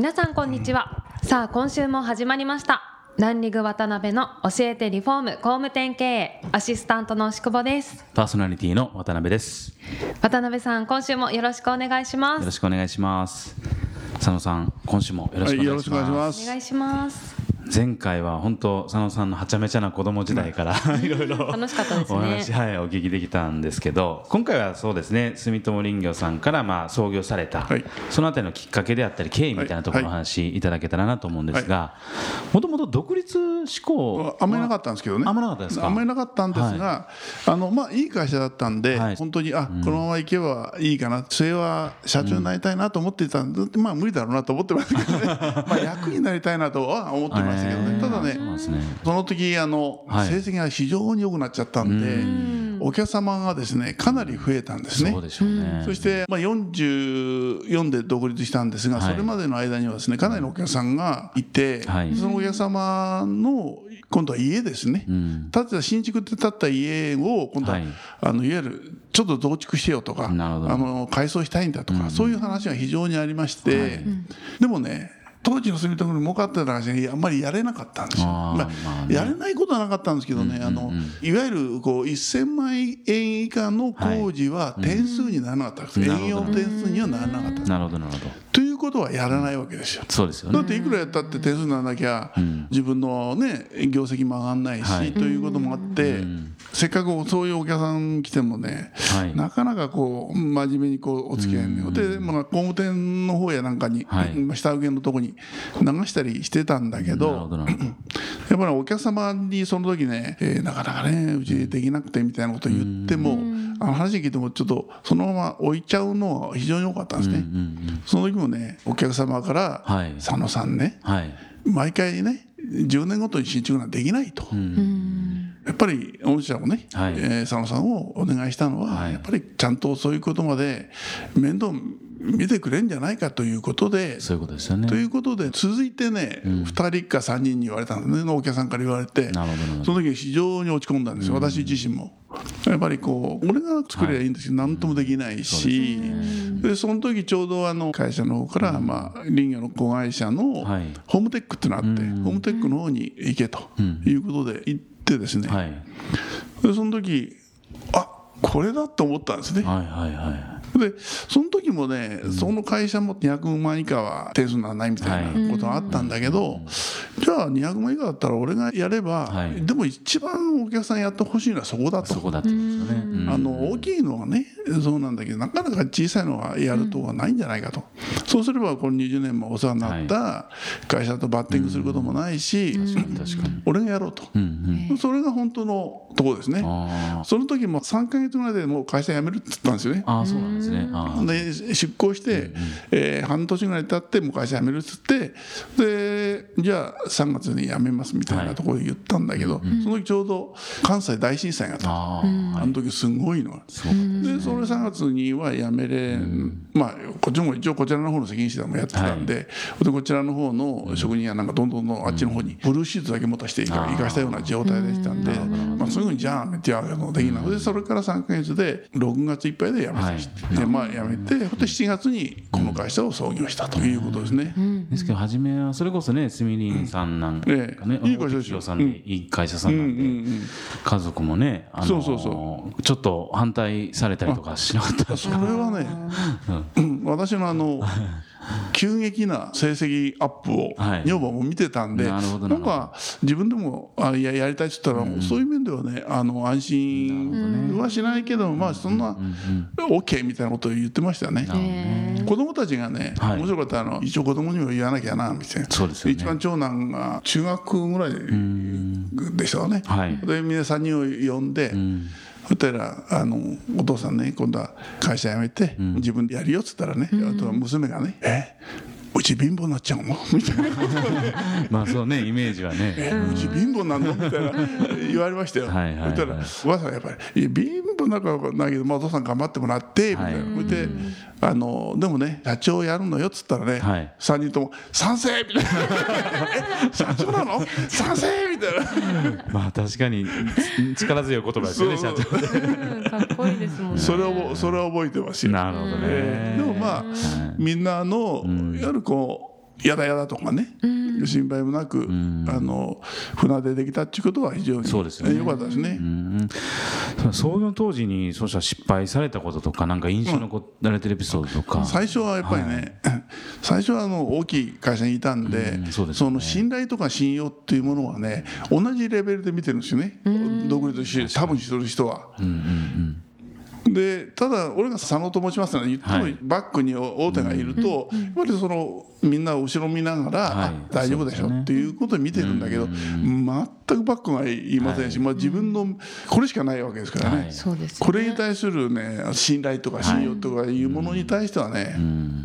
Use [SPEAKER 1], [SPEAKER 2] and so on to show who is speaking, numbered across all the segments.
[SPEAKER 1] 皆さんこんにちはさあ今週も始まりましたランリグ渡辺の教えてリフォーム工務店経営アシスタントの牛久保です
[SPEAKER 2] パーソナリティの渡辺です。
[SPEAKER 1] 渡辺さん今週もよろしくお願いしま
[SPEAKER 2] よろ
[SPEAKER 1] す
[SPEAKER 2] しくお願いします。佐野さん、今週もよろしくお願いします。
[SPEAKER 3] はいお願いしま
[SPEAKER 1] す
[SPEAKER 2] 前回は本当佐野さんのはちゃめちゃな子供時代からいろいろ
[SPEAKER 1] 楽しかったですね。
[SPEAKER 2] お話、はい、お聞きできたんですけど今回はそうですね住友林業さんからまあ創業された、
[SPEAKER 3] はい。
[SPEAKER 2] そのあたりのきっかけであったり経緯みたいなところのお話いただけたらなと思うんですがもともと独立志向
[SPEAKER 3] あんまりなかったんですけどね。
[SPEAKER 2] あんまりなかったですか？
[SPEAKER 3] あんまりなかったんですが、あのまあいい会社だったんで、
[SPEAKER 2] はい。
[SPEAKER 3] 本当にあ、このまま行けばいいかな、末は社長になりたいなと思っていたんで、まあ無理だろうなと思ってましたけどね。まあ役になりたいなとは思ってましたけどね。
[SPEAKER 2] え。ー
[SPEAKER 3] ただね
[SPEAKER 2] そ
[SPEAKER 3] の時あの、
[SPEAKER 2] はい。
[SPEAKER 3] 成績が非常に良くなっちゃったんで、お客様がですねかなり増えたんですね。
[SPEAKER 2] そうでしょうね。
[SPEAKER 3] そして、まあ、44で独立したんですが、
[SPEAKER 2] はい。
[SPEAKER 3] それまでの間にはですねかなりのお客さんがいて、
[SPEAKER 2] はい。
[SPEAKER 3] そのお客様の今度は家ですね、
[SPEAKER 2] うん。
[SPEAKER 3] 建てた新築で建った家を今度は、あのいわゆるちょっと増築してよとかあの改装したいんだとか、そういう話が非常にありまして、でもね当時の住友に儲かってた話があんまりやれなかったんですよ。
[SPEAKER 2] あー
[SPEAKER 3] まあ
[SPEAKER 2] まあね。
[SPEAKER 3] やれないことはなかったんですけどね、あのいわゆるこう1000万円以下の工事は点数にならなかったんです、
[SPEAKER 2] うん。
[SPEAKER 3] 営業点数にはならなかった。
[SPEAKER 2] なるほどなるほど。
[SPEAKER 3] ということはやらないわけですよ。
[SPEAKER 2] そうですよね。
[SPEAKER 3] だっていくらやったって点数にならなきゃ、自分のね業績も上がんないし、
[SPEAKER 2] はい。
[SPEAKER 3] ということもあって、せっかくそういうお客さん来てもね、
[SPEAKER 2] はい。
[SPEAKER 3] なかなかこう真面目にこうお付き合いね、で、まあ、工務店の方やなんかに、
[SPEAKER 2] はい。
[SPEAKER 3] まあ下請けのとこに流したりしてたんだけど やっぱりお客様にその時ね、えーなかなかねうちできなくてみたいなことを言っても、あの話聞いてもちょっとそのまま置いちゃうのは非常に多かったんですね。
[SPEAKER 2] うんうん
[SPEAKER 3] その時もねお客様から
[SPEAKER 2] はい。
[SPEAKER 3] 佐野さんね
[SPEAKER 2] はい。
[SPEAKER 3] 毎回ね10年ごとに新築なんてできないと、やっぱり御社もね、
[SPEAKER 2] はい。
[SPEAKER 3] えー佐野さんをお願いしたのは、
[SPEAKER 2] はい。
[SPEAKER 3] やっぱりちゃんとそういうことまで面倒見てくれんじゃないかということで。
[SPEAKER 2] そういうことですよね。
[SPEAKER 3] ということで続いてね、2人か3人に言われたんですねお客さんから言われてその時非常に落ち込んだんですよ、私自身も。やっぱりこう俺が作ればいいんですけど何ともできないし、でその時ちょうどあの会社の方から、まあ、林業の子会社の
[SPEAKER 2] はい。
[SPEAKER 3] ホームテックっていうのがあって、ホームテックの方に行けということで行ってですね、
[SPEAKER 2] はい。
[SPEAKER 3] でその時あこれだと思ったんですね。
[SPEAKER 2] はいはいはい。
[SPEAKER 3] でその時もね、その会社も200万以下は点数にならないみたいなことがあったんだけど、じゃあ200万以下だったら俺がやれば、
[SPEAKER 2] はい。
[SPEAKER 3] でも一番お客さんやってほしいのはそこだと。
[SPEAKER 2] そ。こだったんですよね。うん
[SPEAKER 3] あの大きいのはねそうなんだけどなかなか小さいのはやるとはないんじゃないかと、そうすればこの20年もお世話になった会社とバッティングすることもないし、
[SPEAKER 2] 確かに
[SPEAKER 3] 俺がやろうと、
[SPEAKER 2] うんうん。
[SPEAKER 3] それが本当のところですね。
[SPEAKER 2] あ
[SPEAKER 3] その時も3か月ぐらいでもう会社辞めるって言ったんですよね。
[SPEAKER 2] あそうなんですね。
[SPEAKER 3] で出向して、えー半年ぐらい経ってもう会社辞めるっつってでじゃあ3月に辞めますみたいなところで言ったんだけど、その時ちょうど関西大震災があった。
[SPEAKER 2] あ
[SPEAKER 3] の時すごいの。が。
[SPEAKER 2] すごく
[SPEAKER 3] でそれ3月には辞めれん、まあこっちも一応こちらの方の責任者もやってたんで,、でこちらの方の職人やなんかどんどんどんあっちの方にブルーシートだけ持たせていか生かしたような状態でしたんで、まあ、そういうふうにじゃあ辞めてやるのできないのでそれから3か月で6月いっぱいで辞めさせて、でまあ辞めてで7月にこの会社を創業したということですね。
[SPEAKER 2] ですけど初めはそれこそねすみりんさんなんかね、
[SPEAKER 3] ええいい会社
[SPEAKER 2] さんでいい会社さんなんで、
[SPEAKER 3] うん。うん
[SPEAKER 2] 家族もねあの
[SPEAKER 3] そうそうそ
[SPEAKER 2] ちょっと反対されたりとかしなかった
[SPEAKER 3] それはね、うん。私のあの急激な成績アップを
[SPEAKER 2] はい。
[SPEAKER 3] 女房も見てたんで、
[SPEAKER 2] なるほど
[SPEAKER 3] なんか自分でもあややりたいって言ったら、そういう面ではねあの安心はしないけどまあそんな OK みたいなことを言ってましたよね。子供たちがね、
[SPEAKER 2] はい。
[SPEAKER 3] 面白かったあの一応子供にも言わなきゃなみたいな。
[SPEAKER 2] そうですよね。
[SPEAKER 3] 一番長男が中学ぐらいでしたかね、
[SPEAKER 2] はい。
[SPEAKER 3] で皆3人を呼んで、そしたらあのお父さんね今度は会社辞めて、自分でやるよっつったらね、あとは娘がね「え？うち貧乏になっちゃうの?」みたいな。
[SPEAKER 2] まあそうねイメージはね。
[SPEAKER 3] え？うち貧乏なんの？みたいな言われましたよ。
[SPEAKER 2] はいはいはい。
[SPEAKER 3] そしたらおばあさんはやっぱり貧乏なんかはないけど、まあ、お父さん頑張ってもらってみたいな、
[SPEAKER 2] はい。
[SPEAKER 3] であのでもね社長やるのよっつったらね、
[SPEAKER 2] はい。
[SPEAKER 3] 3人とも「賛成!」みたいな「え社長なの？賛成!」みたいな。
[SPEAKER 2] まあ確かにつ力強い言葉ですよね社長。
[SPEAKER 1] かっこいいですもんね。
[SPEAKER 3] それをそれは覚えてますよ。
[SPEAKER 2] なるほど
[SPEAKER 3] え
[SPEAKER 2] ね
[SPEAKER 3] ーでもまあ、みんなの、いわゆるこうやだやだとかね、心配もなく、あの船出できたっていうことは非常に
[SPEAKER 2] そうですよね。
[SPEAKER 3] 良かったですね。
[SPEAKER 2] うん。創業当時にそうしたら失敗されたこととかなんか印象に残られてるエピソードとか、
[SPEAKER 3] 最初はやっぱりね、最初はあの大きい会社にいたんで,、
[SPEAKER 2] うん。そうです
[SPEAKER 3] そ
[SPEAKER 2] よね。
[SPEAKER 3] の信頼とか信用っていうものはね同じレベルで見てるんですよね、独立して多分してる人は。
[SPEAKER 2] うんうん
[SPEAKER 3] でただ俺が佐野と申しますのは言っても
[SPEAKER 2] はい。
[SPEAKER 3] バックに大手がいると、やっぱりそのみんな後ろ見ながら、大丈夫でしょっていうことを見てるんだけど、全くバックがいませんし、まあ、自分のこれしかないわけですからね。
[SPEAKER 2] はい。
[SPEAKER 1] そうですね。
[SPEAKER 3] これに対するね信頼とか信用とかいうものに対してはね、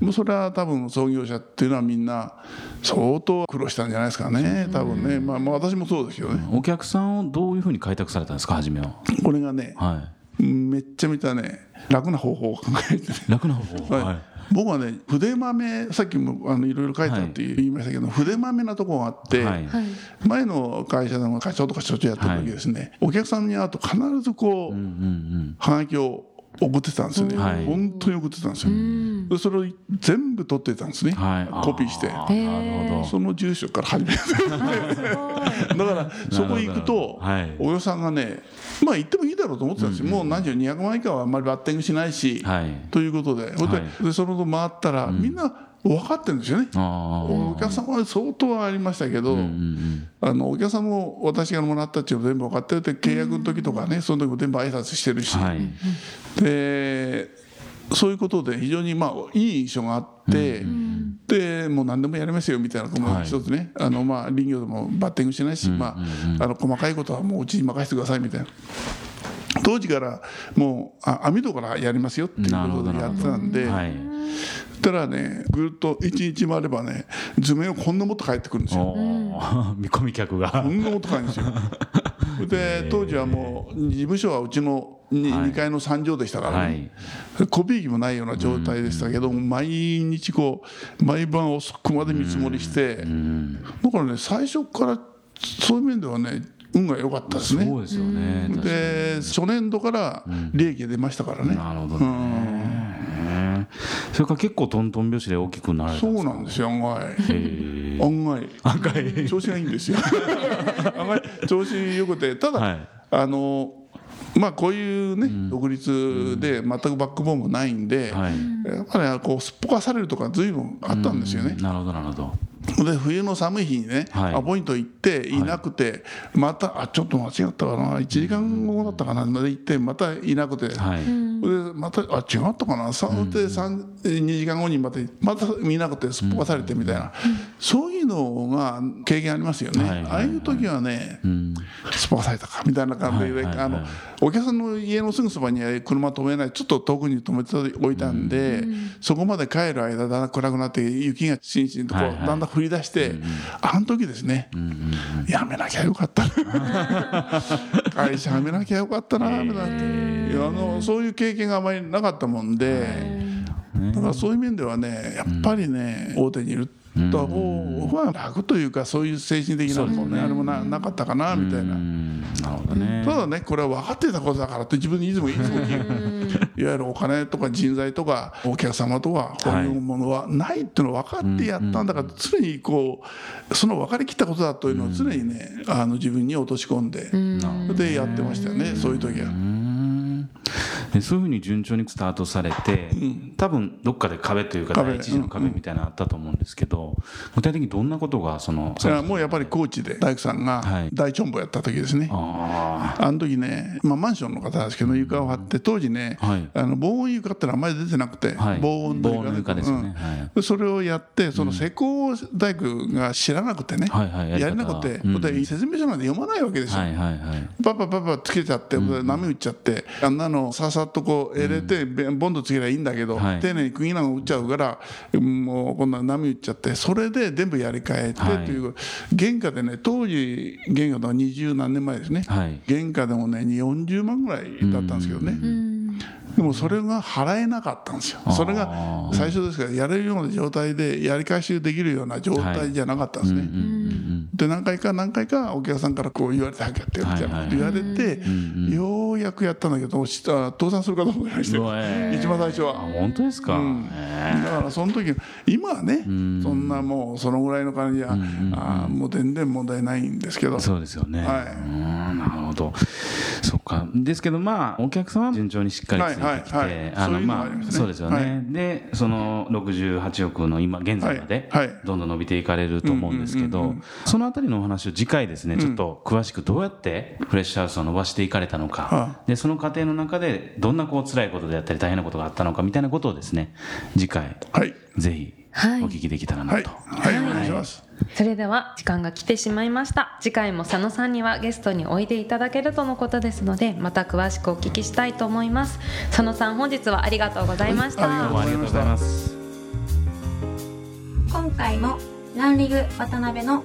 [SPEAKER 3] もうそれは多分創業者っていうのはみんな相当苦労したんじゃないですかね多分ね、まあ、まあ私もそうですけどね、
[SPEAKER 2] お客さんをどういうふうに開拓されたんですか初めは。
[SPEAKER 3] これがね
[SPEAKER 2] は
[SPEAKER 3] めっちゃめちゃね。楽な方法を考えて
[SPEAKER 2] 楽な方法。
[SPEAKER 3] はい。僕はね筆豆さっきもあのいろいろ書いてあるって言いましたけど、筆豆なとこがあって、
[SPEAKER 2] はい。
[SPEAKER 1] はい。
[SPEAKER 3] 前の会社でも会長とか所長やってる時ですね、お客さんに会うと必ずこう、
[SPEAKER 2] うんうん。
[SPEAKER 3] はがきを送ってたんですよね、
[SPEAKER 2] はい。
[SPEAKER 3] 本当に送ってたんですよ、でそれを全部取ってたんですね、
[SPEAKER 2] はい。
[SPEAKER 3] コピーして。
[SPEAKER 2] あーなるほど。
[SPEAKER 3] その住所から始めて。だからそこ行くと、
[SPEAKER 2] はい。
[SPEAKER 3] お客さんがねまあ行ってもいいだろうと思ってたんですよ、もう何十200万以下はあんまりバッティングしないし、
[SPEAKER 2] はい。
[SPEAKER 3] ということで。それで,、
[SPEAKER 2] はい。
[SPEAKER 3] でその後回ったら、みんな分かってるんですよね。お客さんは相当はありましたけど、
[SPEAKER 2] うんうん
[SPEAKER 3] あのお客さんも私がもらったっていうの全部分かってるって契約の時とかね、その時も全部挨拶してるし、
[SPEAKER 2] はい。
[SPEAKER 3] でそういうことで非常にまあいい印象があって、でもう何でもやりますよみたいな子も
[SPEAKER 2] はい。
[SPEAKER 3] 一つね、あのまあ林業でもバッティングしないし、まあ、あの細かいことはもううちに任せてくださいみたいな。当時からもうあ網戸からやりますよっていうことでやってたんで、たらねぐるっと一日回ればね図面をこんなもっと帰ってくるんですよ。
[SPEAKER 2] 見込み客が。
[SPEAKER 3] こんなことないんですよ。で当時はもう事務所はうちの 2,、
[SPEAKER 2] はい。
[SPEAKER 3] 2階の3畳でしたから
[SPEAKER 2] は
[SPEAKER 3] ね
[SPEAKER 2] い、
[SPEAKER 3] コピー機もないような状態でしたけど、毎日こう毎晩遅くまで見積もりして、
[SPEAKER 2] うん。
[SPEAKER 3] だからね最初からそういう面ではね運が良かったですね。
[SPEAKER 2] そうですよね。
[SPEAKER 3] で初年度から利益が出ましたからね。
[SPEAKER 2] なるほどねそれから結構トントン拍子で大きくなられた
[SPEAKER 3] そうなんですよ案外。
[SPEAKER 2] へー。
[SPEAKER 3] 案外。調子がいいんですよ。案外調子よくて。ただ、
[SPEAKER 2] はい。
[SPEAKER 3] あのまあこういうね、独立で全くバックボーンもないんで、
[SPEAKER 2] はい。
[SPEAKER 3] やっぱりこうすっぽかされるとか随分あったんですよね。
[SPEAKER 2] なるほどなるほど。
[SPEAKER 3] で冬の寒い日にね、
[SPEAKER 2] はい。
[SPEAKER 3] アポイント行ってい。なくて、またあちょっと間違ったかな。1時間後だったかな。まで行ってまたいなくて、
[SPEAKER 2] はい
[SPEAKER 3] でまたあ違ったかな？さで三2時間後にまたまた見なくてすっぽかされてみたいな、そういうのが経験ありますよね、ああいう時はね、
[SPEAKER 2] うん。
[SPEAKER 3] すっぽかされたかみたいな感じで、あのお客さんの家のすぐそばには車止めないちょっと遠くに止めておいたんで、そこまで帰る間だんだん暗くなって雪がしんしんとこう、だんだん降り出して、あの時ですね、やめなきゃよかった 会社辞めなきゃよかったなみたいないやあのそういう経験があまりなかったもんで、だからそういう面ではねやっぱりね、大手にいると方が楽というかそういう精神的なもんねあれもななかったかなみたいな。
[SPEAKER 2] うん。なるほどね。
[SPEAKER 3] ただねこれは分かってたことだからって自分にいつもいつも言う。いわゆるお金とか人材とかお客様とかこういうものはないっていうのを分かってやったんだから常にこうその分かりきったことだというのを常にねあの自分に落とし込んでそれでやってましたよねそういう時は。
[SPEAKER 2] そういうふうに順調にスタートされて、
[SPEAKER 3] ん。
[SPEAKER 2] 多分どっかで壁というか
[SPEAKER 3] 壁。
[SPEAKER 2] 第一次の壁みたいなのあったと思うんですけど、具体的にどんなことがその
[SPEAKER 3] それはもうやっぱり高知で大工さんが
[SPEAKER 2] はい。
[SPEAKER 3] 大チョンボやった時ですね、
[SPEAKER 2] あ
[SPEAKER 3] あの時ね、まあ、マンションの方ですけど床を張って当時ね、
[SPEAKER 2] はい。
[SPEAKER 3] あの防音床ってのはあんまり出てなくて、
[SPEAKER 2] はい。
[SPEAKER 3] 防音
[SPEAKER 2] の床で。すよね。
[SPEAKER 3] それをやってその施工大工が知らなくてね、
[SPEAKER 2] や
[SPEAKER 3] れなくて、
[SPEAKER 2] うん
[SPEAKER 3] で説明書なんて読まないわけですよ。パパパパつけちゃって、波打っちゃってあんなのささっとこう入れて、ボンドつけりゃいいんだけど、
[SPEAKER 2] はい。
[SPEAKER 3] 丁寧に釘なんか打っちゃうからもうこんな波打っちゃってそれで全部やり替えて
[SPEAKER 2] はい
[SPEAKER 3] とい。う、原価でね当時原価とは二十何年前ですね、
[SPEAKER 2] はい。
[SPEAKER 3] 原価でもね40万ぐらいだったんですけどね、でもそれが払えなかったんですよ。それが最初ですからやれるような状態でやり返しできるような状態じゃなかったんですね、で何回か何回かお客さんからこう言われて「早くやってよ」みたいなこと言われて、ようやくやったんだけどした倒産するかと思いまして。
[SPEAKER 2] うわえー。
[SPEAKER 3] 一番最初
[SPEAKER 2] あ
[SPEAKER 3] は。
[SPEAKER 2] 本当ですか、
[SPEAKER 3] うん。
[SPEAKER 2] へ
[SPEAKER 3] だからその時今はね、そんなもうそのぐらいの感じじゃ、あーもう全然問題ないんですけど。
[SPEAKER 2] ーそうですよね、
[SPEAKER 3] はい。
[SPEAKER 2] うんなるほど。そっか。ですけどまあお客様は順調にしっかりついてきて、
[SPEAKER 3] はいはいはい。
[SPEAKER 2] あ
[SPEAKER 3] そう
[SPEAKER 2] ですよね、
[SPEAKER 3] はい。
[SPEAKER 2] でその68億の今現在までどんどん伸びていかれると思うんですけど、そのあたりのお話を次回ですねちょっと詳しくどうやってフレッシュハウスを伸ばしていかれたのか、
[SPEAKER 3] は
[SPEAKER 2] でその過程の中でどんなこう辛いことであったり大変なことがあったのかみたいなことをですね次回
[SPEAKER 3] はい。
[SPEAKER 2] ぜひ
[SPEAKER 1] はい。
[SPEAKER 2] お聞きできたらな
[SPEAKER 3] はい。
[SPEAKER 2] と、
[SPEAKER 3] はいお願いします。
[SPEAKER 1] それでは時間が来てしまいました。次回も佐野さんにはゲストにおいでいただけるとのことですのでまた詳しくお聞きしたいと思います。佐野さん本日はありがとうございました、
[SPEAKER 3] はい。
[SPEAKER 2] どうもありがとうございます
[SPEAKER 4] 今回もランリグ渡辺の